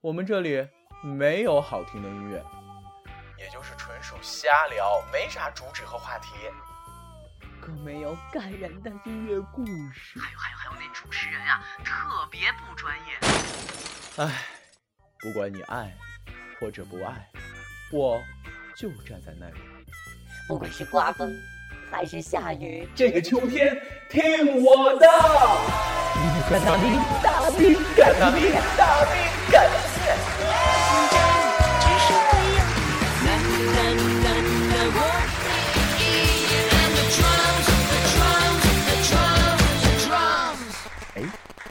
我们这里没有好听的音乐，也就是纯属瞎聊，没啥主旨和话题，更没有感人的音乐故事。还有还有还有，那主持人啊，特别不专业。唉，不管你爱或者不爱，我就站在那里。不管是刮风还是下雨，这个秋天听我的。干大兵，大兵，干大兵，大兵，干！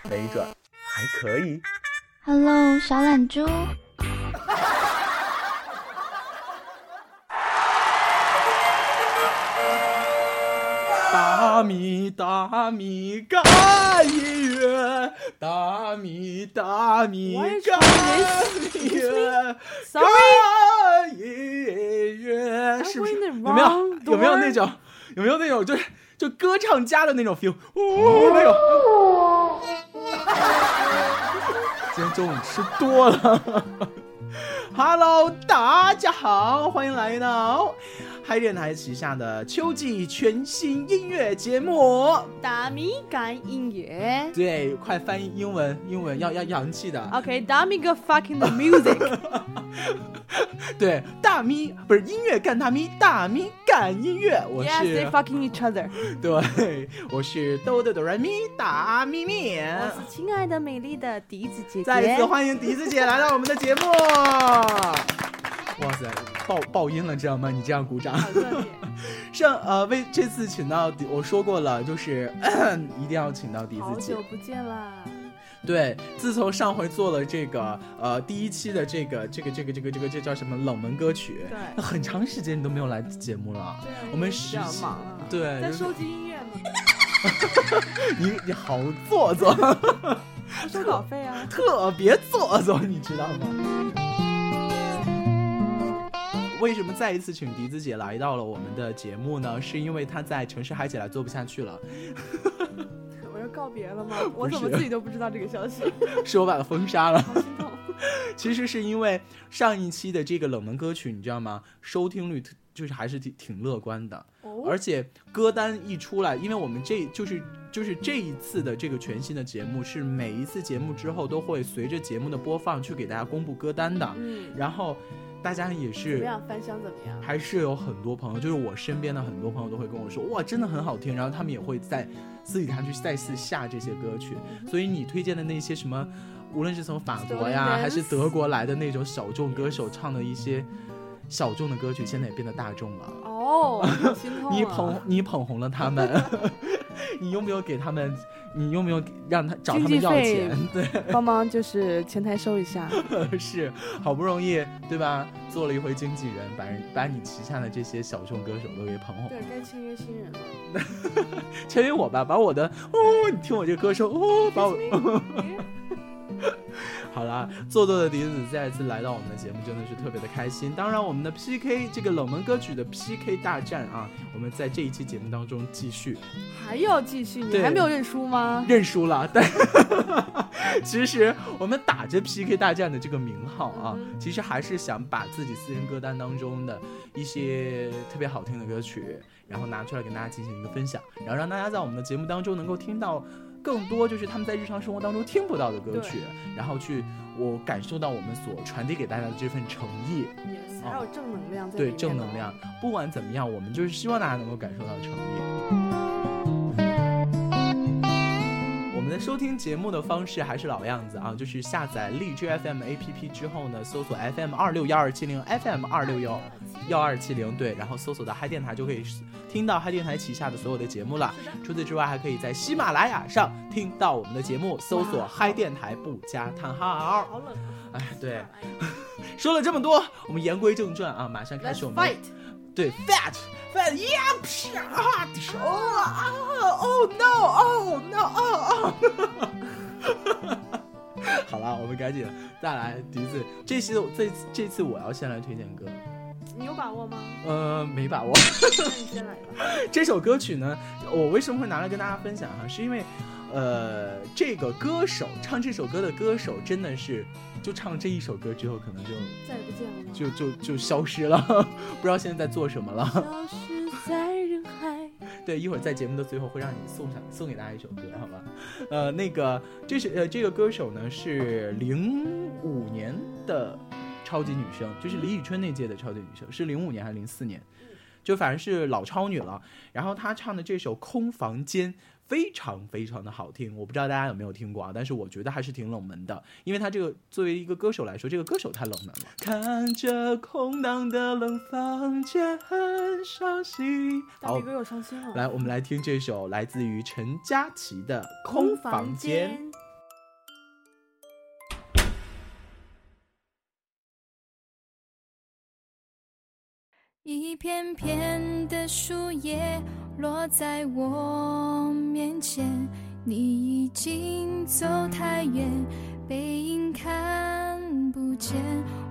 没准还可以。Hello，小懒猪。大米大米干音乐，大米大米干乐，Sorry 干音乐，是不是有没有有没有那种有没有那种就是就歌唱家的那种 feel？哦，那种。今天中午吃多了。Hello，大家好，欢迎来到嗨电台旗下的秋季全新音乐节目。大米干音乐。对，快翻译英文，英文要要洋气的。OK，大米个 fucking the music。对，大咪不是音乐干大咪，大咪干音乐。我 Yes, 是 they fucking each other。对，我是豆豆哆来咪大咪咪。我是亲爱的美丽的笛子姐姐。再一次欢迎笛子姐来到我们的节目。哇塞，爆爆音了，知道吗？你这样鼓掌。上呃，为这次请到笛，我说过了，就是 一定要请到笛子姐好久。不见啦！对，自从上回做了这个呃第一期的这个这个这个这个这个这叫什么冷门歌曲，对那很长时间你都没有来节目了。对啊，我们因为比较实习忙啊。对，就是在收集音乐嘛，你你好做作，不收稿费啊。特别做作，你知道吗？为什么再一次请笛子姐来到了我们的节目呢？是因为她在城市嗨起来做不下去了，我要告别了吗？我怎么自己都不知道这个消息？是我把她封杀了。好心痛。其实是因为上一期的这个冷门歌曲，你知道吗？收听率特就是还是挺挺乐观的，哦而且歌单一出来，因为我们这就是就是这一次的这个全新的节目，是每一次节目之后都会随着节目的播放去给大家公布歌单的，嗯，然后大家也是怎么样？翻箱怎么样？还是有很多朋友，就是我身边的很多朋友都会跟我说，哇，真的很好听。然后他们也会在字里行去再次下这些歌曲。所以你推荐的那些什么，无论是从法国呀，还是德国来的那种小众歌手唱的一些小众的歌曲，现在也变得大众了。哦，心痛啊。你捧你捧红了他们，你有没有给他们？你用不用让他找他们要钱？对，帮忙就是前台收一下。是好不容易对吧？做了一回经纪人，把人把你旗下的这些小众歌手都给捧红。对，该签约新人了。签约我吧，把我的哦，你听我这歌声哦，把我 好啦，做作的笛子再一次来到我们的节目，真的是特别的开心。当然，我们的 PK 这个冷门歌曲的 PK 大战啊，我们在这一期节目当中继续还要继续？你还没有认输吗？认输了。但 其实我们打着 PK 大战的这个名号啊，嗯其实还是想把自己私人歌单当中的一些特别好听的歌曲，然后拿出来跟大家进行一个分享，然后让大家在我们的节目当中能够听到更多就是他们在日常生活当中听不到的歌曲，然后去我感受到我们所传递给大家的这份诚意还有正能量对正能量。不管怎么样，我们就是希望大家能够感受到诚意。们的收听节目的方式还是老样子啊，就是下载荔枝 FM APP 之后呢，搜索 FM 二六幺二七零 FM 二六幺幺二七零，对，然后搜索到嗨电台就可以听到嗨电台旗下的所有的节目了。除此之外，还可以在喜马拉雅上听到我们的节目，搜索嗨电台不加叹号。好冷啊。哎，对，说了这么多，我们言归正传啊，马上开始我们 fight！对，fat fat yeah，啪啊，哦啊哦 no 哦 no 哦哦。好了，我们赶紧再来笛子。这期这这次我要先来推荐歌，你有把握吗？呃，没把握。那你先来吧。这首歌曲呢，我为什么会拿来跟大家分享哈、是因为呃，这个歌手唱这首歌的歌手真的是，就唱这一首歌之后，可能就再也不见了？就就就消失了，不知道现在在做什么了。对，一会儿在节目的最后会让你送上送给大家一首歌，好吧？呃，那个这是呃这个歌手呢是零五年的超级女生，就是李宇春那届的超级女生，是零五年还是零四年？就反正是老超女了。然后她唱的这首《空房间》非常非常的好听，我不知道大家有没有听过啊，但是我觉得还是挺冷门的，因为他这个作为一个歌手来说，这个歌手太冷门了。看着空荡的冷房间，很伤心。大力，哥又伤心了。来，我们来听这首来自于陈佳琪的《空房间》。。一片片的树叶落在我面前，你已经走太远，背影看不见。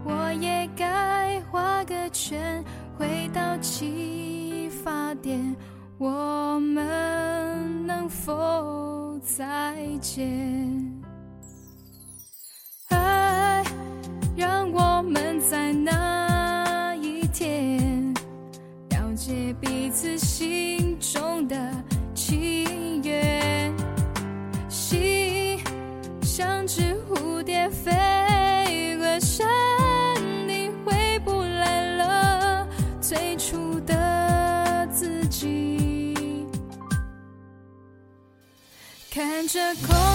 我也该画个圈，回到起发点，我们能否再见？爱让我们在那一天了解彼此心着空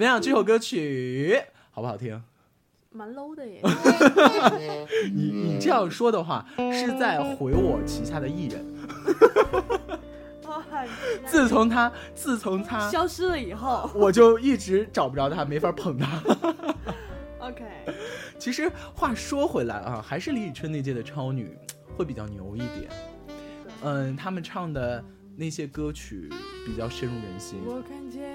怎么样？这首歌曲好不好听？蛮 low 的耶。你你这样说的话，是在毁我旗下的艺人。自从他自从他，消失了以后我就一直找不着他，没法捧他。OK，其实话说回来啊，还是李宇春那届的超女会比较牛一点。嗯，他们唱的那些歌曲比较深入人心。我看见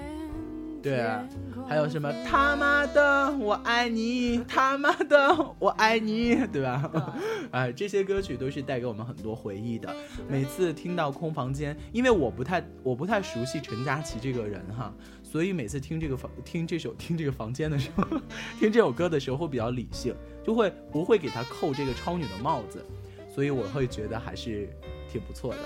对啊还有什么他妈的我爱你，他妈的我爱你，对吧？哎，这些歌曲都是带给我们很多回忆的。每次听到空房间，因为我不太我不太熟悉陈佳琪这个人哈，所以每次听这个房听这首听这个房间的时候，听这首歌的时候会比较理性，就会不会给他扣这个超女的帽子，所以我会觉得还是挺不错的。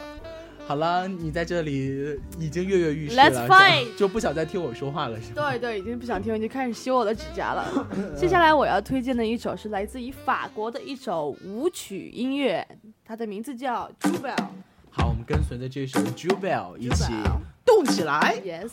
好了，你在这里已经跃跃欲试 Let's 了，是吧 fight 就不想再听我说话了，是吧？对对，已经不想听了，已经开始修我的指甲了。接下来我要推荐的一首是来自于法国的一首舞曲音乐，它的名字叫《Jubel 好，我们跟随着这首 Jubel 一起动起来。》。Yes。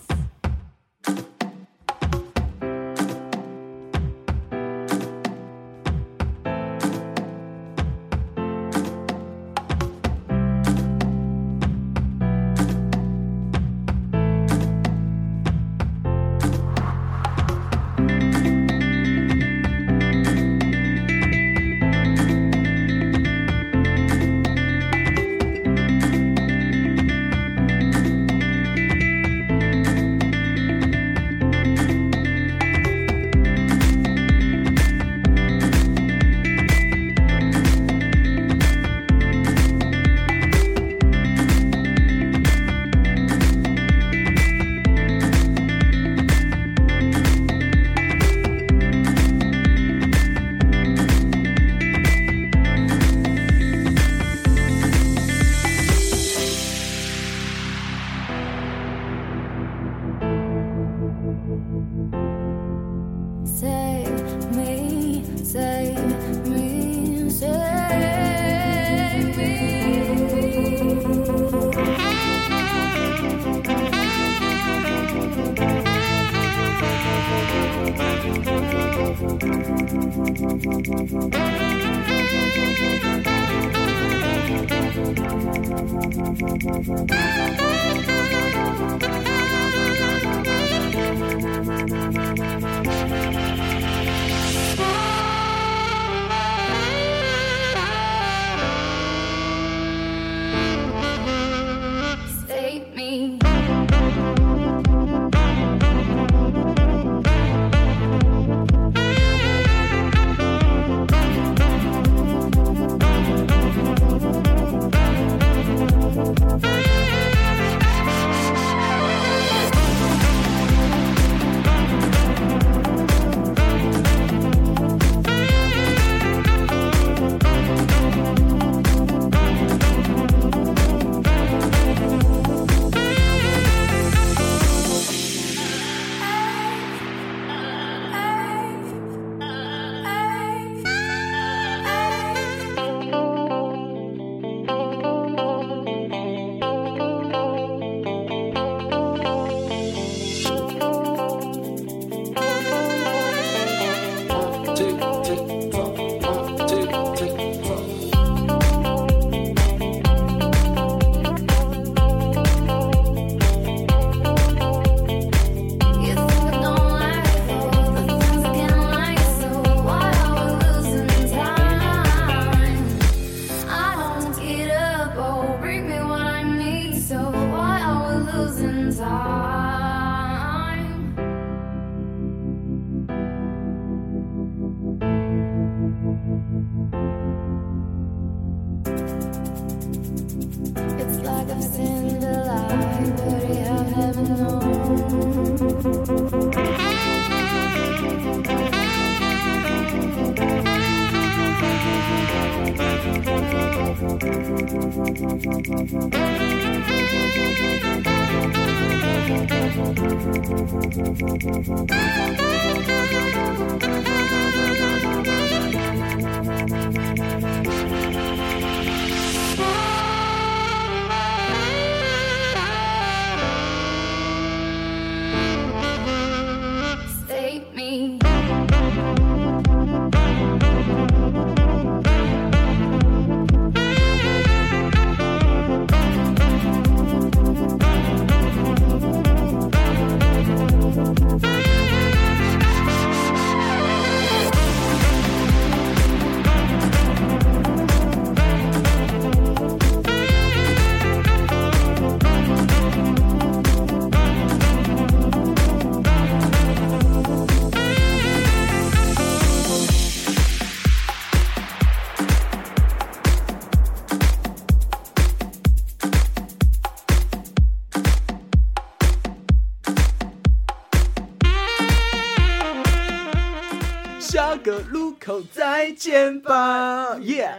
Thank you. 再见吧，耶、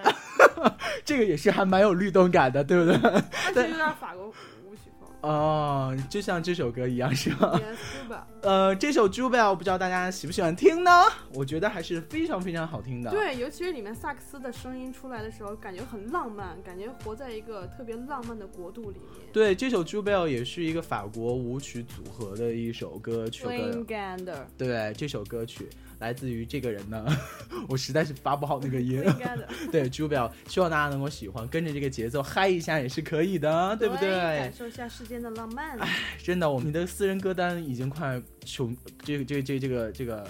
这个也是还蛮有律动感的，对不对？但是有点法国舞曲风。哦，就像这首歌一样，是吧？Yes, Cuba 呃，这首《Jubel》不知道大家喜不喜欢听呢？我觉得还是非常非常好听的。，对，尤其是里面萨克斯的声音出来的时候，感觉很浪漫，感觉活在一个特别浪漫的国度里面。对，这首《Jubel》也是一个法国舞曲组合的一首歌曲。Swing Gander，对，这首歌曲来自于这个人呢，我实在是发不好那个音。Swing Gander，对，朱表，希望大家能够喜欢，跟着这个节奏嗨一下也是可以的，对不对感？受一下世间的浪漫。哎真的，我们的私人歌单已经快穷，这个这个这个这个这个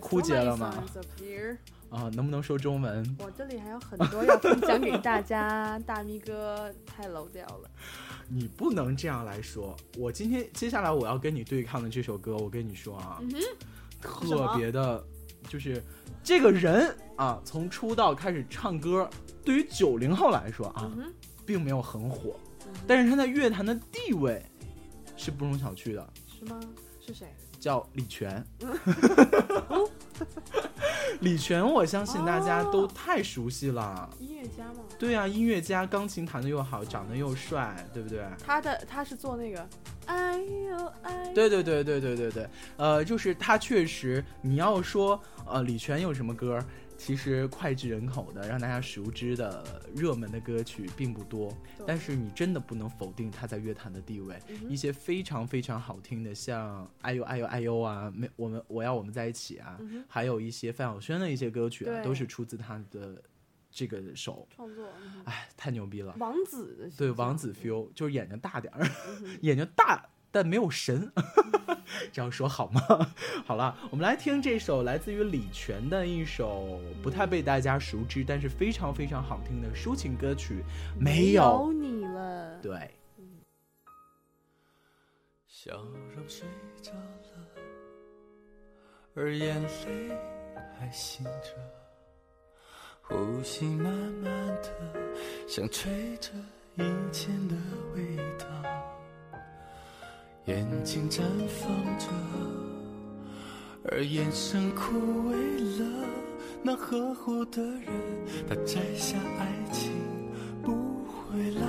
枯竭了吗 songs up here 啊，能不能说中文？我这里还有很多要分享给大家，大咪哥太 low 掉了。你不能这样来说。我今天接下来我要跟你对抗的这首歌，我跟你说啊，嗯，特别的，就是这个人啊，从出道开始唱歌，对于九零后来说啊，并没有很火，但是他在乐坛的地位是不容小觑的，是吗？是谁？叫李泉。李泉，我相信大家都太熟悉了。音乐家吗？对啊，音乐家，钢琴弹得又好，长得又帅，对不对？他的他是做那个，哎呦哎呦，对对对对对对对，呃，就是他确实，你要说呃李泉有什么歌，其实脍炙人口的让大家熟知的热门的歌曲并不多，但是你真的不能否定他在乐坛的地位。嗯一些非常非常好听的，像哎呦哎呦哎呦啊，没我们我要我们在一起啊，嗯还有一些范晓萱的一些歌曲啊，都是出自他的这个手，创作，哎，太牛逼了。王子的对，王子 feel 就是眼睛大点儿，嗯眼睛 大但没有神，这样说好吗？好了，我们来听这首来自于李泉的一首不太被大家熟知，但是非常非常好听的抒情歌曲《没有》。有你了。对，笑容睡着了，而眼泪还醒着，呼吸慢慢的，像吹着以前的味道，眼睛绽放着，而眼神枯萎了。那呵护的人，他摘下爱情，不回来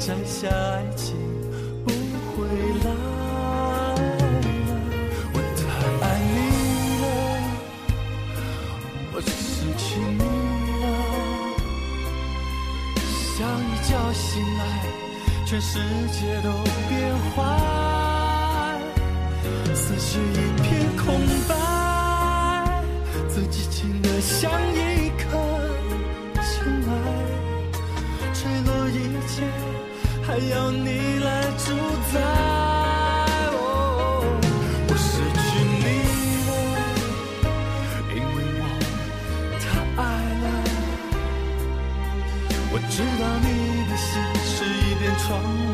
摘下爱情，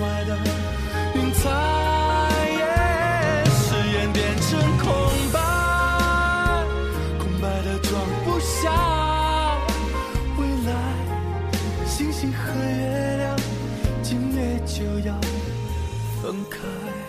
白的云彩誓言变成空白空白的装不下未来星星和月亮今夜就要分开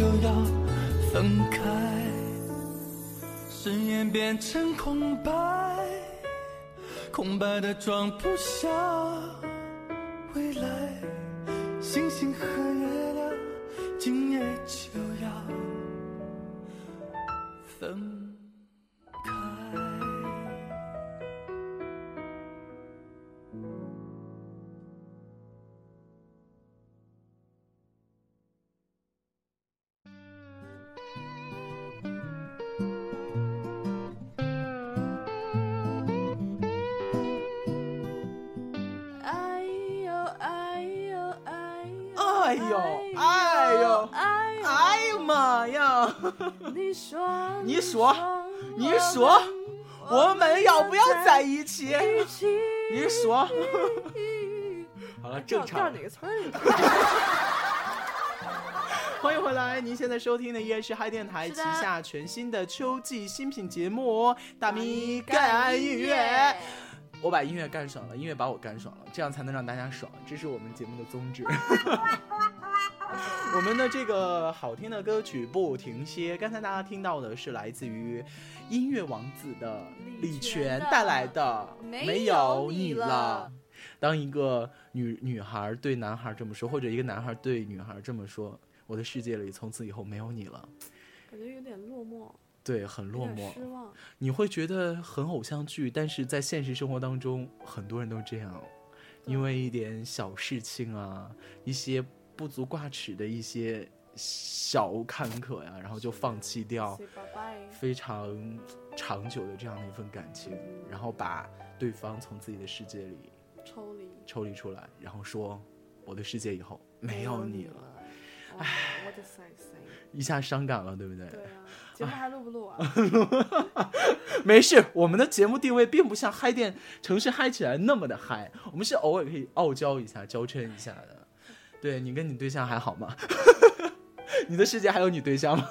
就要分开。誓言变成空白，空白的装不下未来。星星和月亮今夜就要分你说你说我们要不要在一起？你说。好了，正常调哪。个词儿？欢迎回来，您现在收听的依然是嗨电台旗下全新的秋季新品节目《大咪干音乐》。我把音乐干爽了，音乐把我干爽了，这样才能让大家爽，这是我们节目的宗旨。我们的这个好听的歌曲不停歇，刚才大家听到的是来自于音乐王子的李李泉带来的《没没有有你了》。当一个女女孩对男孩这么说，或者一个男孩对女孩这么说，我的世界里从此以后没有你了，感觉有点落寞，对，很落寞。失望。你会觉得很偶像剧，但是在现实生活当中，很多人都这样，因为一点小事情啊，一些不足挂齿的一些小坎坷呀，然后就放弃掉。非常长久的这样的一份感情，然后把对方从自己的世界里抽离，抽离出来，然后说我的世界以后没有你了，了。唉，我的塞塞。一下伤感了，对不对？对啊，节目还录不录啊？没事，我们的节目定位并不像嗨店城市嗨起来那么的嗨，我们是偶尔可以傲娇一下、娇嗔一下的。对你跟你对象还好吗？你的世界还有你对象吗？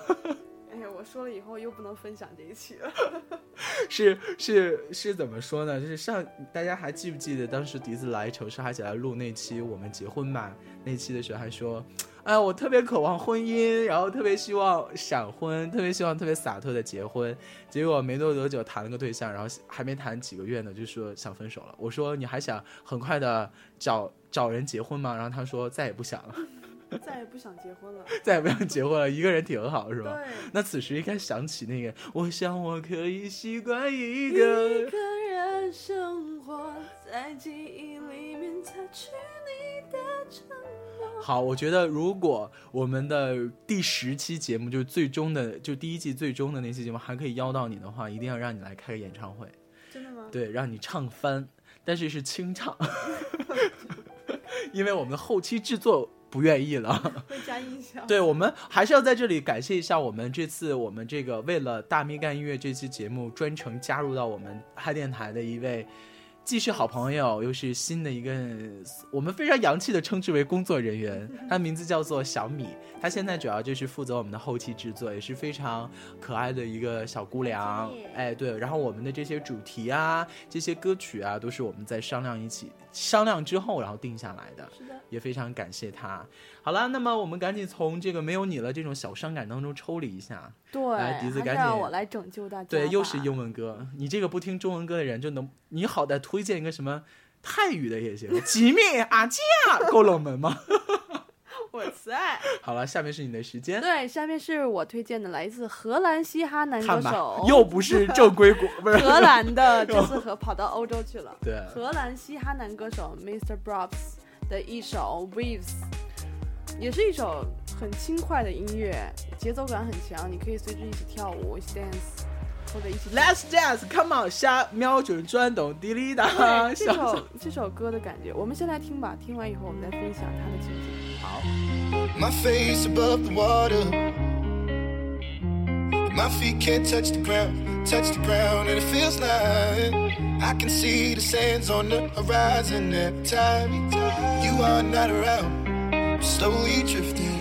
哎呀，我说了以后又不能分享这一期了。是是是怎么说呢？就是上大家还记不记得当时笛子来城市嗨起来录那期我们结婚吧？那期的时候还说，哎，我特别渴望婚姻，然后特别希望闪婚，特别希望特别洒脱的结婚。结果没多多久谈了个对象，然后还没谈几个月呢，就说想分手了。我说你还想很快的找找人结婚吗？然后他说再也不想了，再也不想结婚了。再也不想结婚了，一个人挺好，是吧？对，那此时应该想起那个，我想我可以习惯一个人生活在记忆里面，擦去你的承诺。好，我觉得如果我们的第十期节目就是最终的，就第一季最终的那期节目还可以邀到你的话，一定要让你来开个演唱会，真的吗？对，让你唱翻，但是是清唱，因为我们的后期制作不愿意了。会加音效。对，我们还是要在这里感谢一下我们这次我们这个为了大咪干音乐这期节目专程加入到我们嗨电台的一位。既是好朋友，又是新的一个，我们非常洋气的称之为工作人员。他名字叫做小米，他现在主要就是负责我们的后期制作，也是非常可爱的一个小姑娘。哎，对，然后我们的这些主题啊，这些歌曲啊，都是我们在商量一起商量之后，然后定下来的。是的，也非常感谢他。好了，那么我们赶紧从这个没有你了这种小伤感当中抽离一下。对，来笛子赶紧让我来拯救大家。对，又是英文歌，你这个不听中文歌的人就能，你好歹推荐一个什么泰语的也行，吉米阿加够冷门吗？我在。好了，下面是你的时间。对，下面是我推荐的来自荷兰嘻哈男歌手，，又不是正规国，不是 荷兰的，这次和跑到欧洲去了。对荷兰嘻哈男歌手 Mr. Brops 的一首 Waves，也是一首很轻快的音乐，节奏感很强，你可以随之一起跳舞、一起 dance，或者一起。 Let's dance，come on，瞎瞄准转动，滴哩哒，对这小首这首歌的感觉，我们先来听吧，听完以后我们再分享它的情景。好。 My face above the water. My feet can't touch the ground, touch the ground, and it feels like I can see the sands on the horizon every time you are not around. I'm slowly drifting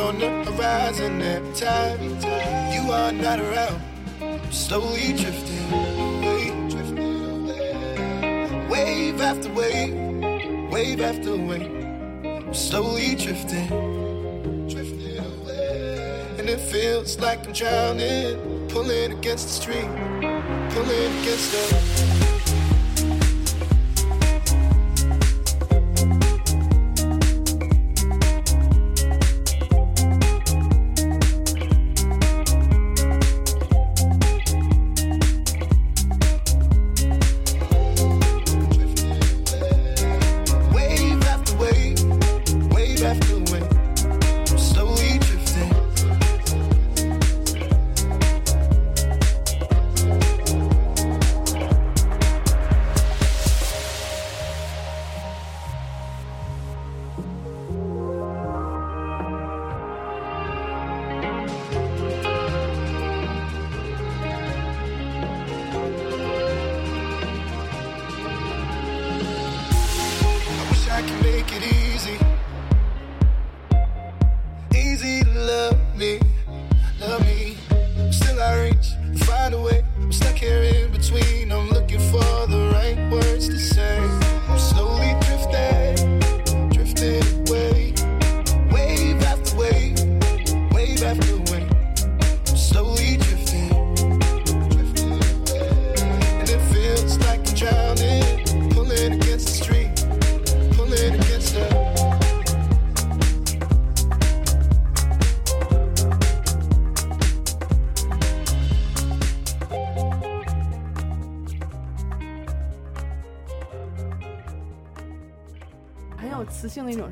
On the horizon every time you are not around. I'm slowly drifting away, drifting away. Wave after wave, wave after wave. I'm slowly drifting, drifting away. And it feels like I'm drowning, pulling against the stream, pulling against the.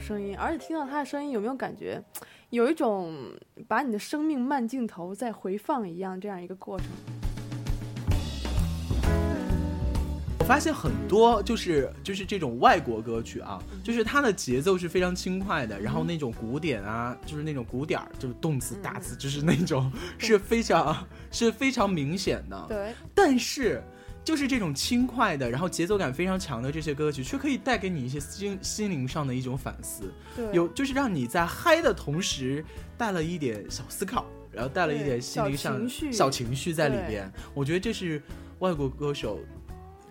声音，而且听到他的声音，有没有感觉有一种把你的生命慢镜头再回放一样这样一个过程？我发现很多就是就是这种外国歌曲啊，就是它的节奏是非常轻快的，然后那种鼓点啊，就是那种鼓点儿，就是动词打字，就是那种是非常是非常明显的。对，但是就是这种轻快的，然后节奏感非常强的这些歌曲，却可以带给你一些心心灵上的一种反思，有就是让你在嗨的同时带了一点小思考，然后带了一点心灵上小情绪在里边。我觉得这是外国歌手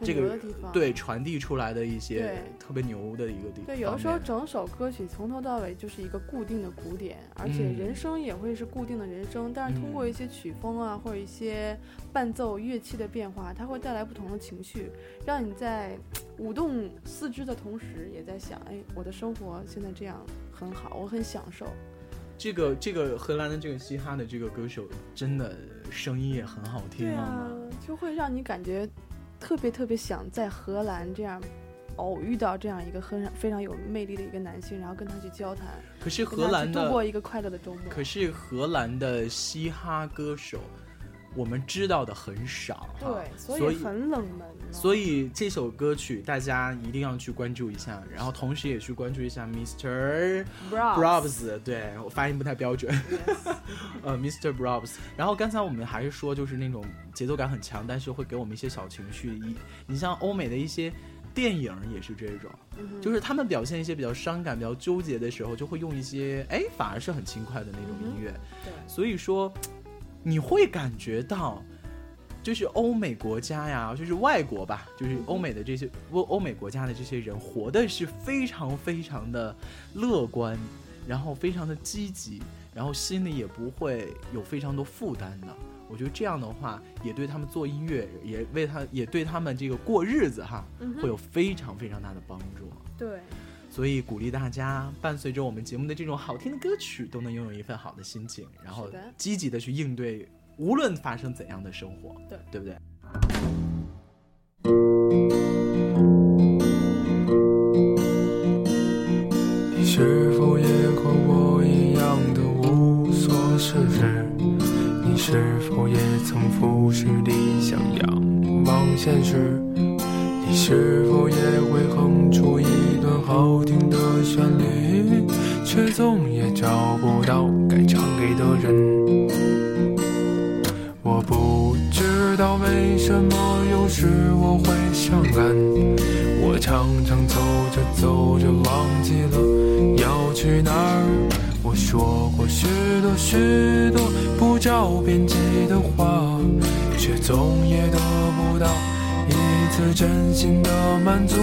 这个地方。对传递出来的一些对特别牛的一个地方。对，有的时候整首歌曲从头到尾就是一个固定的鼓点，而且嗯人声也会是固定的人声，但是通过嗯一些曲风啊，或者一些伴奏乐器的变化，它会带来不同的情绪，让你在舞动四肢的同时，也在想，哎，我的生活现在这样很好，我很享受。这个这个荷兰的这个嘻哈的这个歌手，真的声音也很好听对啊，就会让你感觉特别特别想在荷兰这样偶遇到这样一个很非常有魅力的一个男性，然后跟他去交谈，可是荷兰的过一个快乐的周末。可是荷兰的嘻哈歌手，我们知道的很少，对，所所以很冷门了。所以这首歌曲大家一定要去关注一下，然后同时也去关注一下 Mr. Brobs，对我发音不太标准，呃，Mr. Brobs。然后刚才我们还是说，就是那种节奏感很强，但是会给我们一些小情绪。一，你像欧美的一些电影也是这种，嗯就是他们表现一些比较伤感、比较纠结的时候，就会用一些哎，反而是很轻快的那种音乐。对所以说，你会感觉到，就是欧美国家呀，就是外国吧，就是欧美的这些欧欧美国家的这些人，活的是非常非常的乐观，然后非常的积极，然后心里也不会有非常多负担的。我觉得这样的话，也对他们做音乐，也为他，也对他们这个过日子哈，嗯会有非常非常大的帮助。对，所以鼓励大家伴随着我们节目的这种好听的歌曲，都能拥有一份好的心情，然后积极的去应对无论发生怎样的生活，对对不对？你是否也和我一样的无所事事？你是否也曾俯视理想，仰望现实？你是否也会哼出一段好听的旋律，却总也找不到该唱给的人？我不知道为什么有时我会伤感，我常常走着走着忘记了要去哪儿。我说过许多许多不着边际的话，却总也得不到一次真心的满足。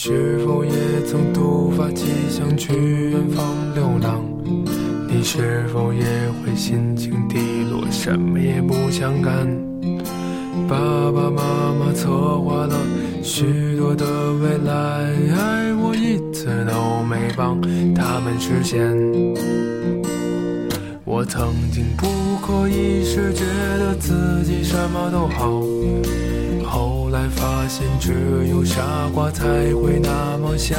是否也曾突发奇想去远方流浪？你是否也会心情低落，什么也不想干？爸爸妈妈策划了许多的未来，我一次都没帮他们实现。我曾经不可一世觉得自己什么都好，发现只有傻瓜才会那么想。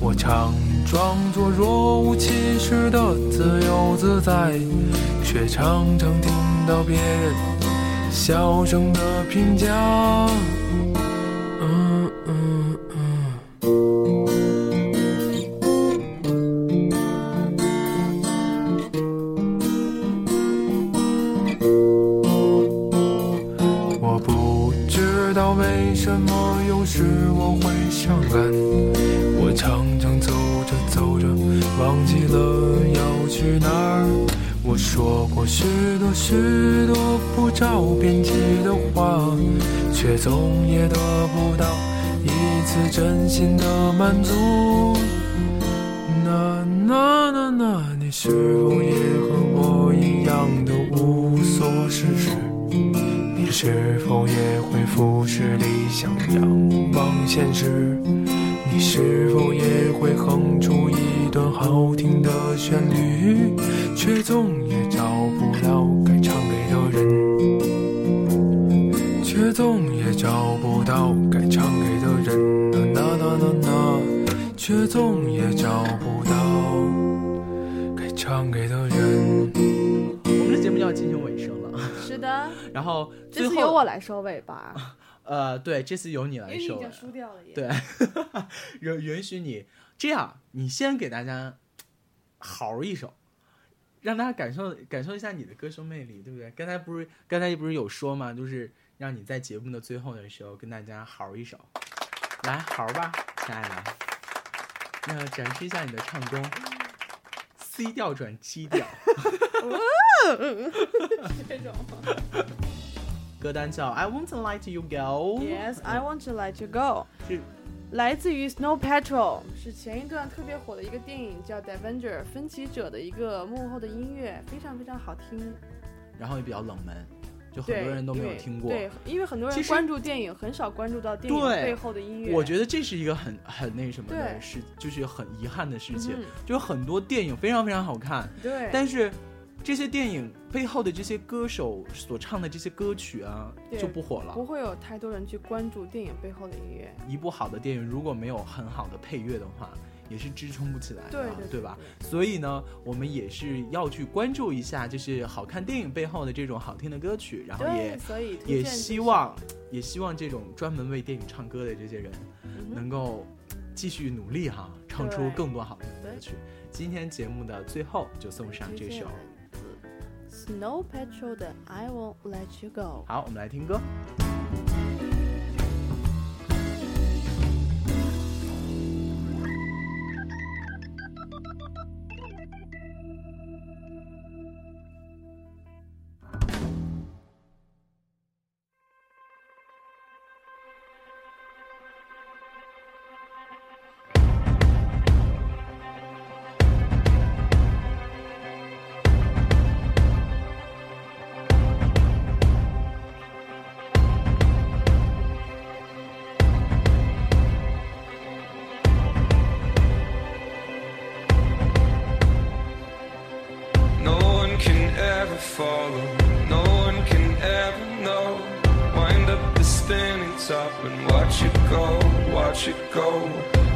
我常装作若无其事的自由自在，却常常听到别人小声的评价。许多许多不着边际的话，却总也得不到一次真心的满足。那那那那，你是否也和我一样的无所事事？你是否也会俯视理想，仰望现实？你是否也会哼出一段好听的旋律，到该唱给的人，呐呐呐呐呐，却总也找不到该唱给的人。我们的节目就要进行尾声了，是的，然后后次由我来收尾吧，呃，对，这次由你来收尾经，输掉了耶。对，允允许你这样，你先给大家嚎一首，让大家感受感受一下你的歌声魅力，对不对？刚才不是刚才不是有说嘛，就是让你在节目的最后的时候跟大家嚎一首，来嚎吧，亲爱的，那展示一下你的唱功，C 调转 G 调，这 种。歌单叫《I Want to Lie to You Girl》Yes, I want to let you go。是。来自于 Snow Patrol，是前一段特别火的一个电影叫《The Avenger》分歧者的一个幕后的音乐，非常非常好听。然后也比较冷门，就很，多人都没有听过。对，因为很多人关注电影，很少关注到电影背后的音乐。我觉得这是一个很很那什么的事，就是很遗憾的事情。嗯就很多电影非常非常好看，对，但是这些电影背后的这些歌手所唱的这些歌曲啊，就不火了不。会有太多人去关注电影背后的音乐。一部好的电影如果没有很好的配乐的话，也是支撑不起来的，对对对吧？所以呢，我们也是要去关注一下，就是好看电影背后的这种好听的歌曲，然后也对，所以也希望，也希望这种专门为电影唱歌的这些人，能够继续努力哈，唱出更多好听的歌曲。今天节目的最后就送上这首，Snow Patrol 的 I Won't Let You Go。好，我们来听歌。Follow, no one can ever know. Wind up the spinning top and watch it go, watch it go.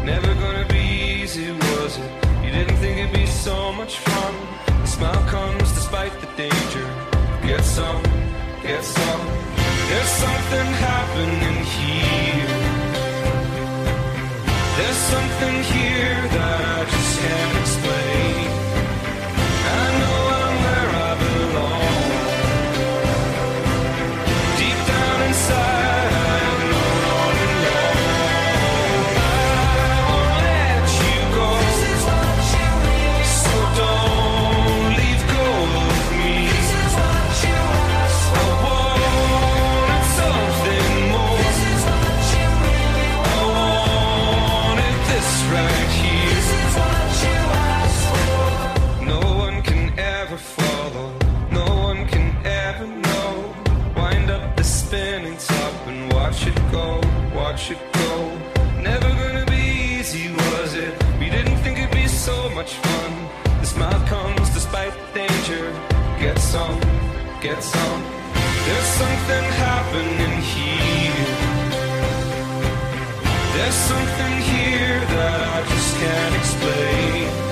Never gonna be easy, was it? You didn't think it'd be so much fun. The smile comes despite the danger. Get some, get some. There's something happening here. There's something here that much fun. The smile comes despite danger. Get some, get some. There's something happening here. There's something here that I just can't explain.